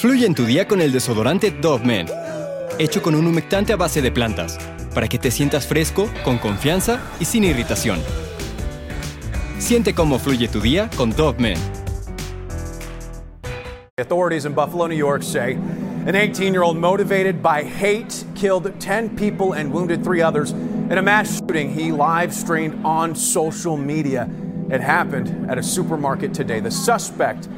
Fluye en tu día con el desodorante Dove Men, hecho con un humectante a base de plantas, para que te sientas fresco, con confianza y sin irritación. Siente cómo fluye tu día con Dove Men. Authorities in Buffalo, New York say an 18 year old motivated by hate killed 10 people and wounded three others in a mass shooting he live streamed on social media. It happened at a supermarket today. The suspect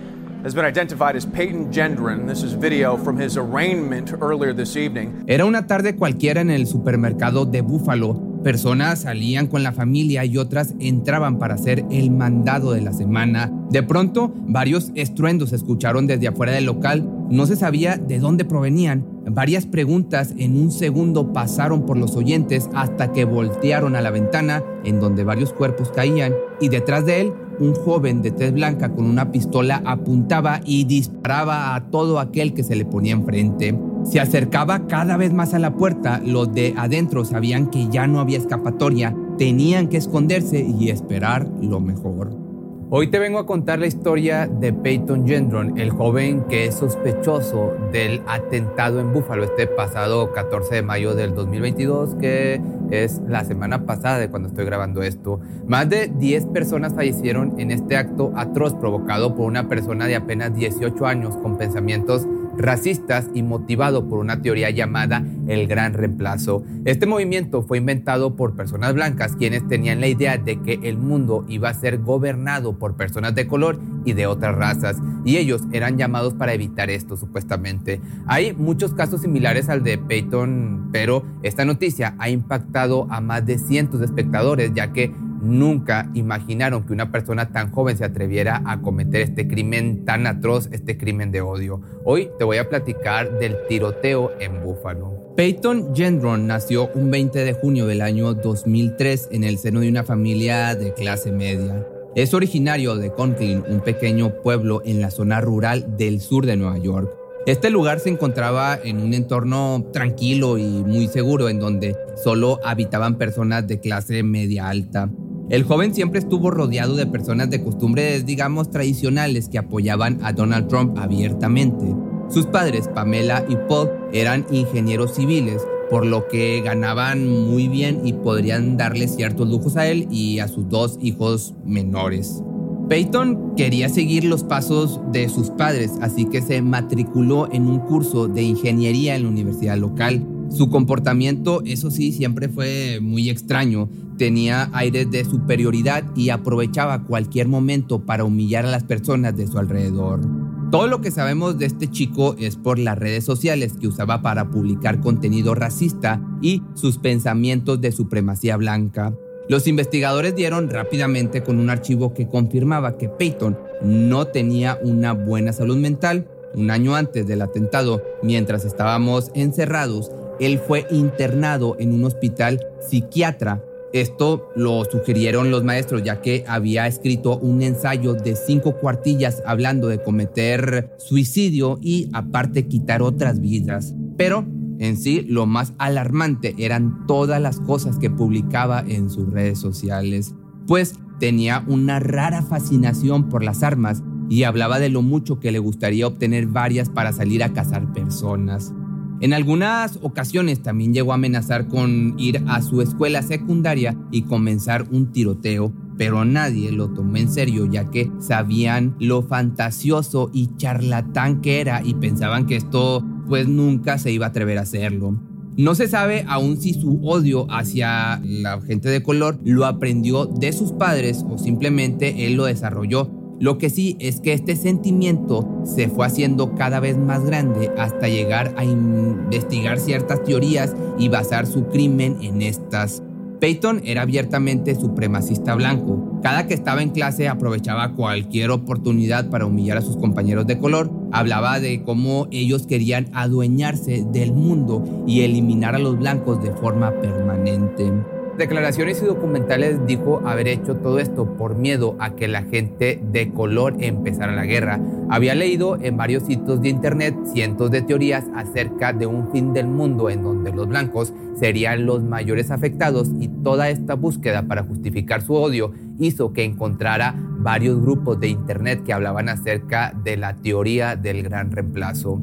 has been identified as Peyton Gendron. This is video from his arraignment earlier this evening. Era una tarde cualquiera en el supermercado de Buffalo. Personas salían con la familia y otras entraban para hacer el mandado de la semana. De pronto, varios estruendos se escucharon desde afuera del local. No se sabía de dónde provenían. Varias preguntas en un segundo pasaron por los oyentes hasta que voltearon a la ventana en donde varios cuerpos caían y detrás de él un joven de tez blanca con una pistola apuntaba y disparaba a todo aquel que se le ponía enfrente. Se acercaba cada vez más a la puerta, los de adentro sabían que ya no había escapatoria, tenían que esconderse y esperar lo mejor. Hoy te vengo a contar la historia de Peyton Gendron, el joven que es sospechoso del atentado en Búfalo este pasado 14 de mayo del 2022, que es la semana pasada de cuando estoy grabando esto. Más de 10 personas fallecieron en este acto atroz provocado por una persona de apenas 18 años con pensamientos racistas y motivado por una teoría llamada el gran reemplazo. Este movimiento fue inventado por personas blancas quienes tenían la idea de que el mundo iba a ser gobernado por personas de color y de otras razas y ellos eran llamados para evitar esto supuestamente. Hay muchos casos similares al de Peyton, pero esta noticia ha impactado a más de cientos de espectadores ya que nunca imaginaron que una persona tan joven se atreviera a cometer este crimen tan atroz, este crimen de odio. Hoy te voy a platicar del tiroteo en Buffalo. Peyton Gendron nació un 20 de junio del año 2003 en el seno de una familia de clase media. Es originario de Conklin, un pequeño pueblo en la zona rural del sur de Nueva York. Este lugar se encontraba en un entorno tranquilo y muy seguro en donde solo habitaban personas de clase media alta. El joven siempre estuvo rodeado de personas de costumbres, digamos, tradicionales que apoyaban a Donald Trump abiertamente. Sus padres, Pamela y Paul, eran ingenieros civiles, por lo que ganaban muy bien y podrían darle ciertos lujos a él y a sus dos hijos menores. Peyton quería seguir los pasos de sus padres, así que se matriculó en un curso de ingeniería en la universidad local. Su comportamiento, eso sí, siempre fue muy extraño. Tenía aires de superioridad y aprovechaba cualquier momento para humillar a las personas de su alrededor. Todo lo que sabemos de este chico es por las redes sociales que usaba para publicar contenido racista y sus pensamientos de supremacía blanca. Los investigadores dieron rápidamente con un archivo que confirmaba que Peyton no tenía una buena salud mental. Un año antes del atentado, mientras estábamos encerrados, él fue internado en un hospital psiquiatra. Esto lo sugirieron los maestros ya que había escrito un ensayo de cinco cuartillas hablando de cometer suicidio y aparte quitar otras vidas. Pero en sí, lo más alarmante eran todas las cosas que publicaba en sus redes sociales, pues tenía una rara fascinación por las armas y hablaba de lo mucho que le gustaría obtener varias para salir a cazar personas. En algunas ocasiones también llegó a amenazar con ir a su escuela secundaria y comenzar un tiroteo, pero nadie lo tomó en serio ya que sabían lo fantasioso y charlatán que era y pensaban que esto pues nunca se iba a atrever a hacerlo. No se sabe aún si su odio hacia la gente de color lo aprendió de sus padres o simplemente él lo desarrolló lo que sí es que este sentimiento se fue haciendo cada vez más grande hasta llegar a investigar ciertas teorías y basar su crimen en estas. Peyton era abiertamente supremacista blanco. Cada que estaba en clase aprovechaba cualquier oportunidad para humillar a sus compañeros de color. Hablaba de cómo ellos querían adueñarse del mundo y eliminar a los blancos de forma permanente declaraciones y documentales dijo haber hecho todo esto por miedo a que la gente de color empezara la guerra. Había leído en varios sitios de internet cientos de teorías acerca de un fin del mundo en donde los blancos serían los mayores afectados y toda esta búsqueda para justificar su odio hizo que encontrara varios grupos de internet que hablaban acerca de la teoría del gran reemplazo.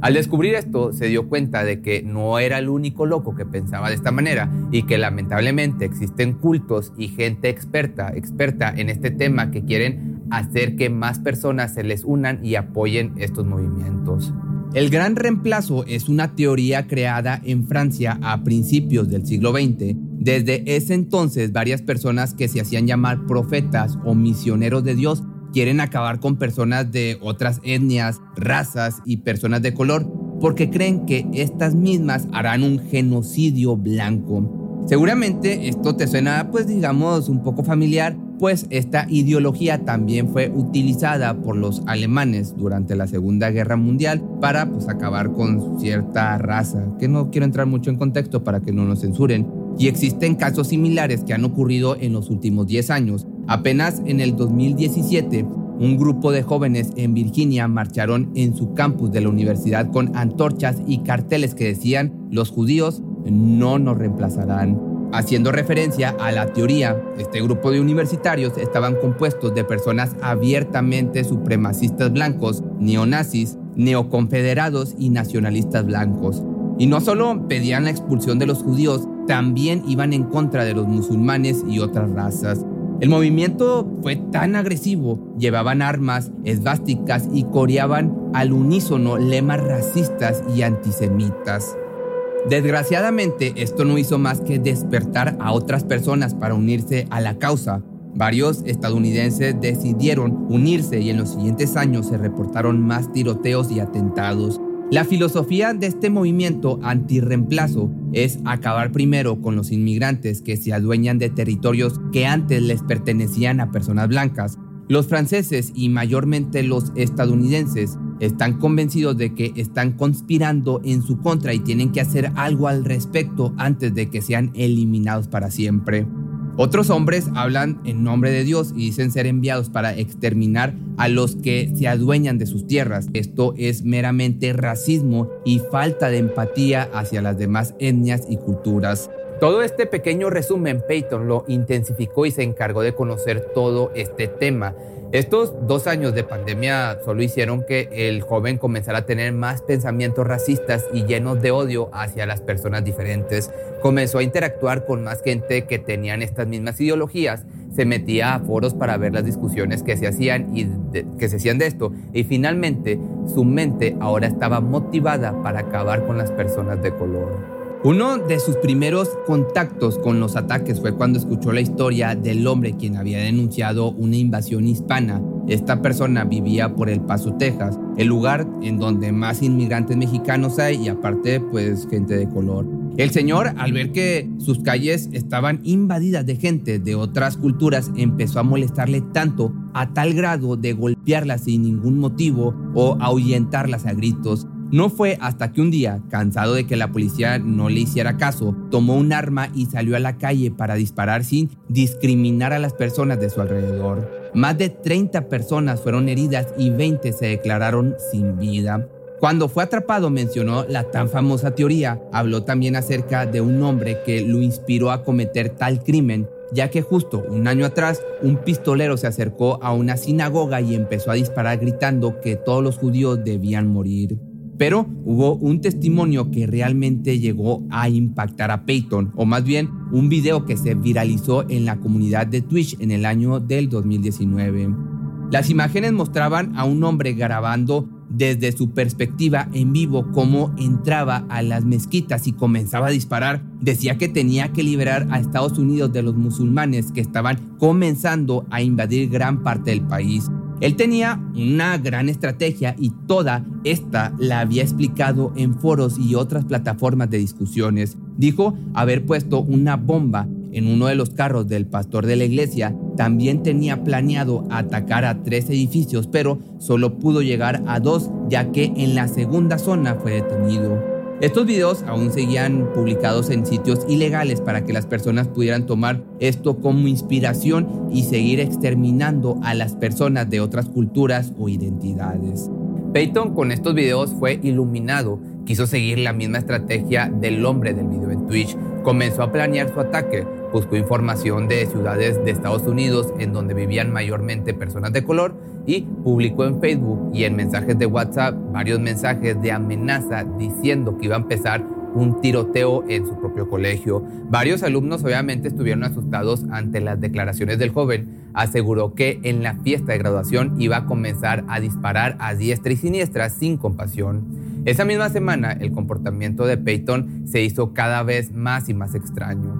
Al descubrir esto, se dio cuenta de que no era el único loco que pensaba de esta manera y que lamentablemente existen cultos y gente experta, experta en este tema que quieren hacer que más personas se les unan y apoyen estos movimientos. El gran reemplazo es una teoría creada en Francia a principios del siglo XX. Desde ese entonces, varias personas que se hacían llamar profetas o misioneros de Dios quieren acabar con personas de otras etnias, razas y personas de color porque creen que estas mismas harán un genocidio blanco. Seguramente esto te suena pues digamos un poco familiar, pues esta ideología también fue utilizada por los alemanes durante la Segunda Guerra Mundial para pues acabar con cierta raza, que no quiero entrar mucho en contexto para que no nos censuren. Y existen casos similares que han ocurrido en los últimos 10 años. Apenas en el 2017, un grupo de jóvenes en Virginia marcharon en su campus de la universidad con antorchas y carteles que decían, los judíos no nos reemplazarán. Haciendo referencia a la teoría, este grupo de universitarios estaban compuestos de personas abiertamente supremacistas blancos, neonazis, neoconfederados y nacionalistas blancos. Y no solo pedían la expulsión de los judíos, también iban en contra de los musulmanes y otras razas. El movimiento fue tan agresivo, llevaban armas, esvásticas y coreaban al unísono lemas racistas y antisemitas. Desgraciadamente, esto no hizo más que despertar a otras personas para unirse a la causa. Varios estadounidenses decidieron unirse y en los siguientes años se reportaron más tiroteos y atentados. La filosofía de este movimiento antirreemplazo es acabar primero con los inmigrantes que se adueñan de territorios que antes les pertenecían a personas blancas. Los franceses y mayormente los estadounidenses están convencidos de que están conspirando en su contra y tienen que hacer algo al respecto antes de que sean eliminados para siempre. Otros hombres hablan en nombre de Dios y dicen ser enviados para exterminar a los que se adueñan de sus tierras. Esto es meramente racismo y falta de empatía hacia las demás etnias y culturas. Todo este pequeño resumen Peyton lo intensificó y se encargó de conocer todo este tema. Estos dos años de pandemia solo hicieron que el joven comenzara a tener más pensamientos racistas y llenos de odio hacia las personas diferentes. Comenzó a interactuar con más gente que tenían estas mismas ideologías, se metía a foros para ver las discusiones que se hacían y que se hacían de esto y finalmente su mente ahora estaba motivada para acabar con las personas de color. Uno de sus primeros contactos con los ataques fue cuando escuchó la historia del hombre quien había denunciado una invasión hispana. Esta persona vivía por El Paso, Texas, el lugar en donde más inmigrantes mexicanos hay y aparte pues gente de color. El señor, al ver que sus calles estaban invadidas de gente de otras culturas, empezó a molestarle tanto a tal grado de golpearlas sin ningún motivo o ahuyentarlas a gritos no fue hasta que un día, cansado de que la policía no le hiciera caso, tomó un arma y salió a la calle para disparar sin discriminar a las personas de su alrededor. Más de 30 personas fueron heridas y 20 se declararon sin vida. Cuando fue atrapado mencionó la tan famosa teoría, habló también acerca de un hombre que lo inspiró a cometer tal crimen, ya que justo un año atrás un pistolero se acercó a una sinagoga y empezó a disparar gritando que todos los judíos debían morir. Pero hubo un testimonio que realmente llegó a impactar a Peyton, o más bien un video que se viralizó en la comunidad de Twitch en el año del 2019. Las imágenes mostraban a un hombre grabando desde su perspectiva en vivo cómo entraba a las mezquitas y comenzaba a disparar. Decía que tenía que liberar a Estados Unidos de los musulmanes que estaban comenzando a invadir gran parte del país. Él tenía una gran estrategia y toda esta la había explicado en foros y otras plataformas de discusiones. Dijo haber puesto una bomba en uno de los carros del pastor de la iglesia. También tenía planeado atacar a tres edificios, pero solo pudo llegar a dos ya que en la segunda zona fue detenido. Estos videos aún seguían publicados en sitios ilegales para que las personas pudieran tomar esto como inspiración y seguir exterminando a las personas de otras culturas o identidades. Peyton con estos videos fue iluminado, quiso seguir la misma estrategia del hombre del video en Twitch, comenzó a planear su ataque, buscó información de ciudades de Estados Unidos en donde vivían mayormente personas de color y publicó en Facebook y en mensajes de WhatsApp varios mensajes de amenaza diciendo que iba a empezar un tiroteo en su propio colegio. Varios alumnos obviamente estuvieron asustados ante las declaraciones del joven. Aseguró que en la fiesta de graduación iba a comenzar a disparar a diestra y siniestra sin compasión. Esa misma semana el comportamiento de Peyton se hizo cada vez más y más extraño.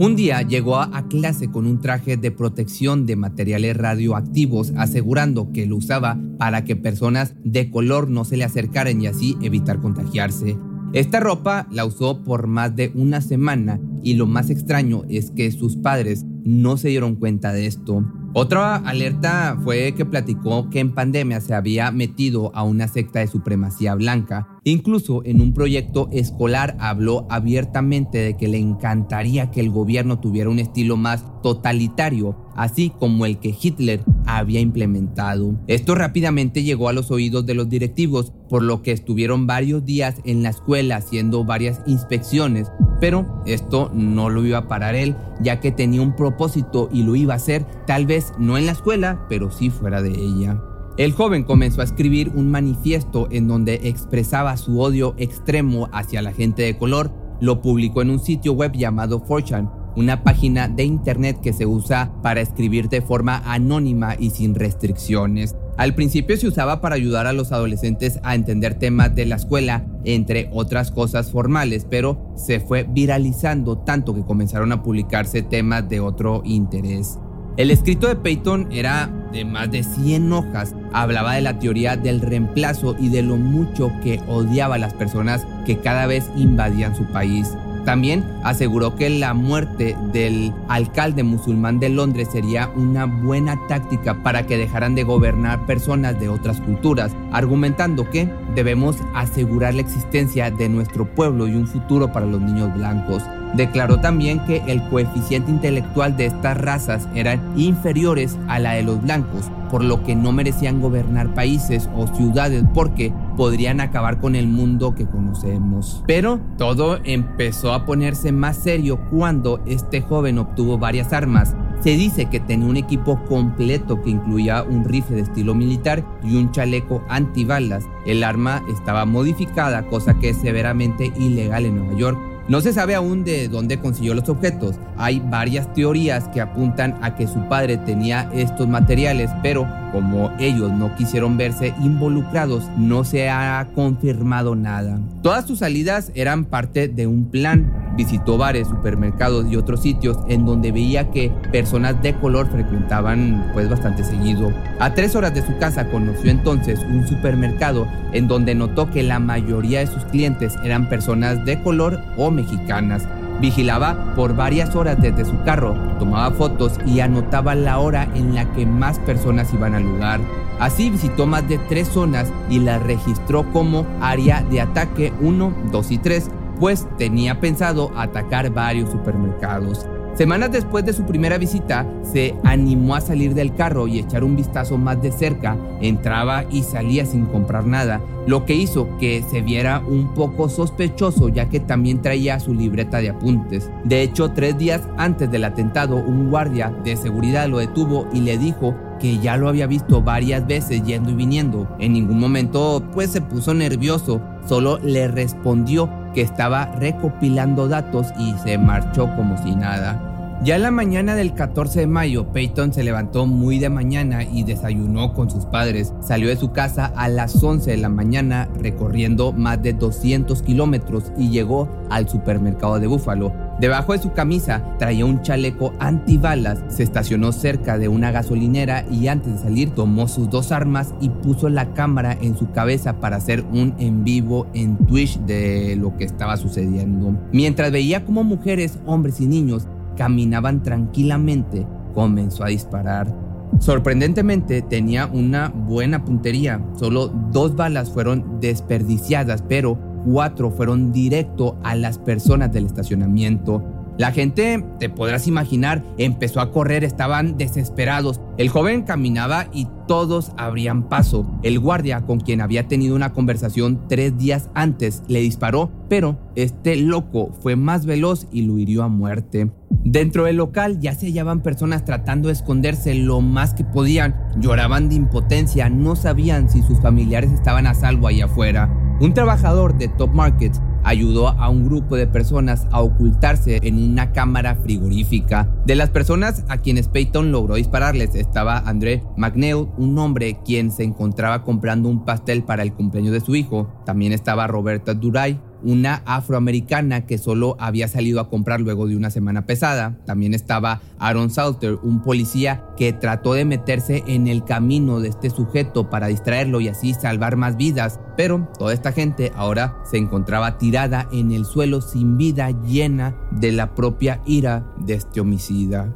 Un día llegó a clase con un traje de protección de materiales radioactivos, asegurando que lo usaba para que personas de color no se le acercaran y así evitar contagiarse. Esta ropa la usó por más de una semana y lo más extraño es que sus padres no se dieron cuenta de esto. Otra alerta fue que platicó que en pandemia se había metido a una secta de supremacía blanca. Incluso en un proyecto escolar habló abiertamente de que le encantaría que el gobierno tuviera un estilo más totalitario, así como el que Hitler había implementado. Esto rápidamente llegó a los oídos de los directivos, por lo que estuvieron varios días en la escuela haciendo varias inspecciones pero esto no lo iba a parar él, ya que tenía un propósito y lo iba a hacer, tal vez no en la escuela, pero sí fuera de ella. El joven comenzó a escribir un manifiesto en donde expresaba su odio extremo hacia la gente de color. Lo publicó en un sitio web llamado 4chan, una página de internet que se usa para escribir de forma anónima y sin restricciones. Al principio se usaba para ayudar a los adolescentes a entender temas de la escuela, entre otras cosas formales, pero se fue viralizando tanto que comenzaron a publicarse temas de otro interés. El escrito de Peyton era de más de 100 hojas. Hablaba de la teoría del reemplazo y de lo mucho que odiaba a las personas que cada vez invadían su país. También aseguró que la muerte del alcalde musulmán de Londres sería una buena táctica para que dejaran de gobernar personas de otras culturas, argumentando que debemos asegurar la existencia de nuestro pueblo y un futuro para los niños blancos. Declaró también que el coeficiente intelectual de estas razas eran inferiores a la de los blancos, por lo que no merecían gobernar países o ciudades porque podrían acabar con el mundo que conocemos. Pero todo empezó a ponerse más serio cuando este joven obtuvo varias armas. Se dice que tenía un equipo completo que incluía un rifle de estilo militar y un chaleco antibalas. El arma estaba modificada, cosa que es severamente ilegal en Nueva York no se sabe aún de dónde consiguió los objetos. Hay varias teorías que apuntan a que su padre tenía estos materiales, pero como ellos no quisieron verse involucrados, no se ha confirmado nada. Todas sus salidas eran parte de un plan. Visitó bares, supermercados y otros sitios en donde veía que personas de color frecuentaban pues bastante seguido. A tres horas de su casa conoció entonces un supermercado en donde notó que la mayoría de sus clientes eran personas de color o mexicanas. Vigilaba por varias horas desde su carro, tomaba fotos y anotaba la hora en la que más personas iban al lugar. Así visitó más de tres zonas y las registró como área de ataque 1, 2 y 3, pues tenía pensado atacar varios supermercados. Semanas después de su primera visita, se animó a salir del carro y echar un vistazo más de cerca. Entraba y salía sin comprar nada, lo que hizo que se viera un poco sospechoso ya que también traía su libreta de apuntes. De hecho, tres días antes del atentado, un guardia de seguridad lo detuvo y le dijo que ya lo había visto varias veces yendo y viniendo. En ningún momento pues se puso nervioso, solo le respondió que estaba recopilando datos y se marchó como si nada. Ya en la mañana del 14 de mayo, Peyton se levantó muy de mañana y desayunó con sus padres. Salió de su casa a las 11 de la mañana recorriendo más de 200 kilómetros y llegó al supermercado de Búfalo. Debajo de su camisa traía un chaleco antibalas, se estacionó cerca de una gasolinera y antes de salir tomó sus dos armas y puso la cámara en su cabeza para hacer un en vivo en Twitch de lo que estaba sucediendo. Mientras veía como mujeres, hombres y niños caminaban tranquilamente, comenzó a disparar. Sorprendentemente tenía una buena puntería, solo dos balas fueron desperdiciadas, pero cuatro fueron directo a las personas del estacionamiento. La gente, te podrás imaginar, empezó a correr, estaban desesperados. El joven caminaba y todos abrían paso. El guardia, con quien había tenido una conversación tres días antes, le disparó, pero este loco fue más veloz y lo hirió a muerte. Dentro del local ya se hallaban personas tratando de esconderse lo más que podían. Lloraban de impotencia, no sabían si sus familiares estaban a salvo allá afuera. Un trabajador de Top Markets ayudó a un grupo de personas a ocultarse en una cámara frigorífica. De las personas a quienes Peyton logró dispararles estaba André McNeil, un hombre quien se encontraba comprando un pastel para el cumpleaños de su hijo. También estaba Roberta Duray, una afroamericana que solo había salido a comprar luego de una semana pesada. También estaba Aaron Salter, un policía que trató de meterse en el camino de este sujeto para distraerlo y así salvar más vidas. Pero toda esta gente ahora se encontraba tirada en el suelo sin vida, llena de la propia ira de este homicida.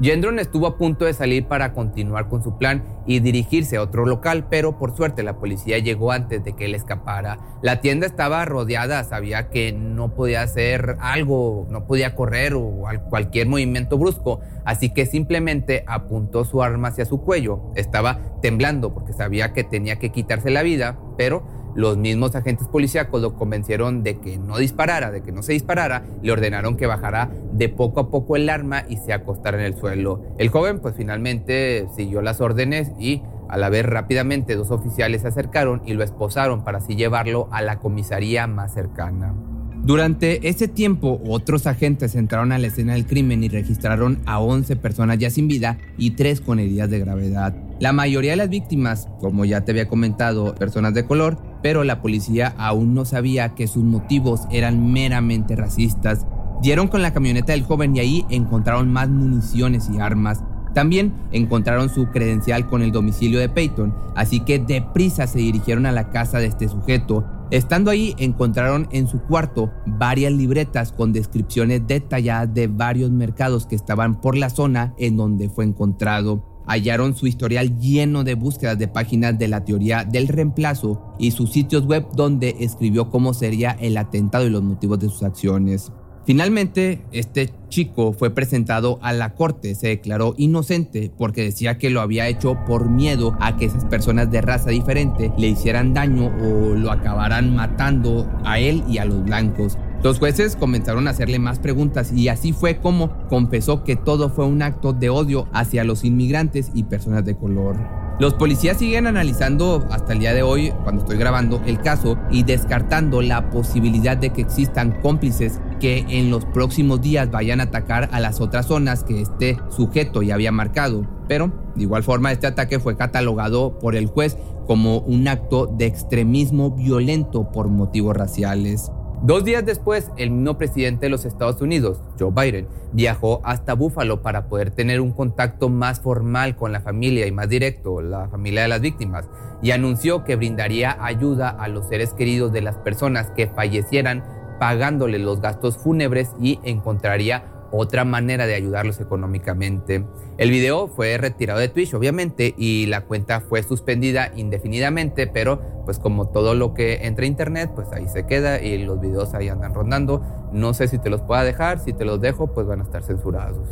Gendron estuvo a punto de salir para continuar con su plan y dirigirse a otro local, pero por suerte la policía llegó antes de que él escapara. La tienda estaba rodeada, sabía que no podía hacer algo, no podía correr o cualquier movimiento brusco, así que simplemente apuntó su arma hacia su cuello. Estaba temblando porque sabía que tenía que quitarse la vida, pero los mismos agentes policíacos lo convencieron de que no disparara, de que no se disparara, le ordenaron que bajara de poco a poco el arma y se acostara en el suelo. El joven pues finalmente siguió las órdenes y a la vez rápidamente dos oficiales se acercaron y lo esposaron para así llevarlo a la comisaría más cercana. Durante ese tiempo, otros agentes entraron a la escena del crimen y registraron a 11 personas ya sin vida y 3 con heridas de gravedad. La mayoría de las víctimas, como ya te había comentado, personas de color, pero la policía aún no sabía que sus motivos eran meramente racistas. Dieron con la camioneta del joven y ahí encontraron más municiones y armas. También encontraron su credencial con el domicilio de Peyton, así que deprisa se dirigieron a la casa de este sujeto. Estando ahí encontraron en su cuarto varias libretas con descripciones detalladas de varios mercados que estaban por la zona en donde fue encontrado hallaron su historial lleno de búsquedas de páginas de la teoría del reemplazo y sus sitios web donde escribió cómo sería el atentado y los motivos de sus acciones. Finalmente, este chico fue presentado a la corte, se declaró inocente porque decía que lo había hecho por miedo a que esas personas de raza diferente le hicieran daño o lo acabaran matando a él y a los blancos. Los jueces comenzaron a hacerle más preguntas y así fue como confesó que todo fue un acto de odio hacia los inmigrantes y personas de color. Los policías siguen analizando hasta el día de hoy, cuando estoy grabando el caso, y descartando la posibilidad de que existan cómplices que en los próximos días vayan a atacar a las otras zonas que este sujeto ya había marcado. Pero, de igual forma, este ataque fue catalogado por el juez como un acto de extremismo violento por motivos raciales. Dos días después, el mismo presidente de los Estados Unidos, Joe Biden, viajó hasta Buffalo para poder tener un contacto más formal con la familia y más directo, la familia de las víctimas, y anunció que brindaría ayuda a los seres queridos de las personas que fallecieran pagándole los gastos fúnebres y encontraría otra manera de ayudarlos económicamente. El video fue retirado de Twitch, obviamente, y la cuenta fue suspendida indefinidamente, pero pues como todo lo que entra a internet, pues ahí se queda y los videos ahí andan rondando. No sé si te los pueda dejar, si te los dejo, pues van a estar censurados.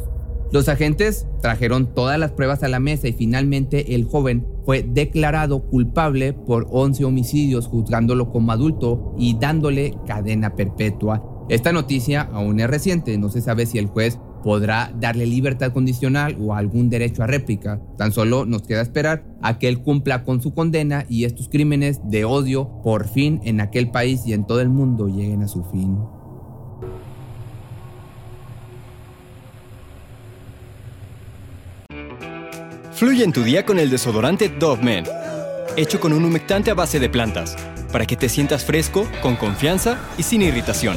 Los agentes trajeron todas las pruebas a la mesa y finalmente el joven fue declarado culpable por 11 homicidios, juzgándolo como adulto y dándole cadena perpetua. Esta noticia aún es reciente, no se sabe si el juez podrá darle libertad condicional o algún derecho a réplica. Tan solo nos queda esperar a que él cumpla con su condena y estos crímenes de odio por fin en aquel país y en todo el mundo lleguen a su fin. Fluye en tu día con el desodorante Dove Men, hecho con un humectante a base de plantas, para que te sientas fresco, con confianza y sin irritación.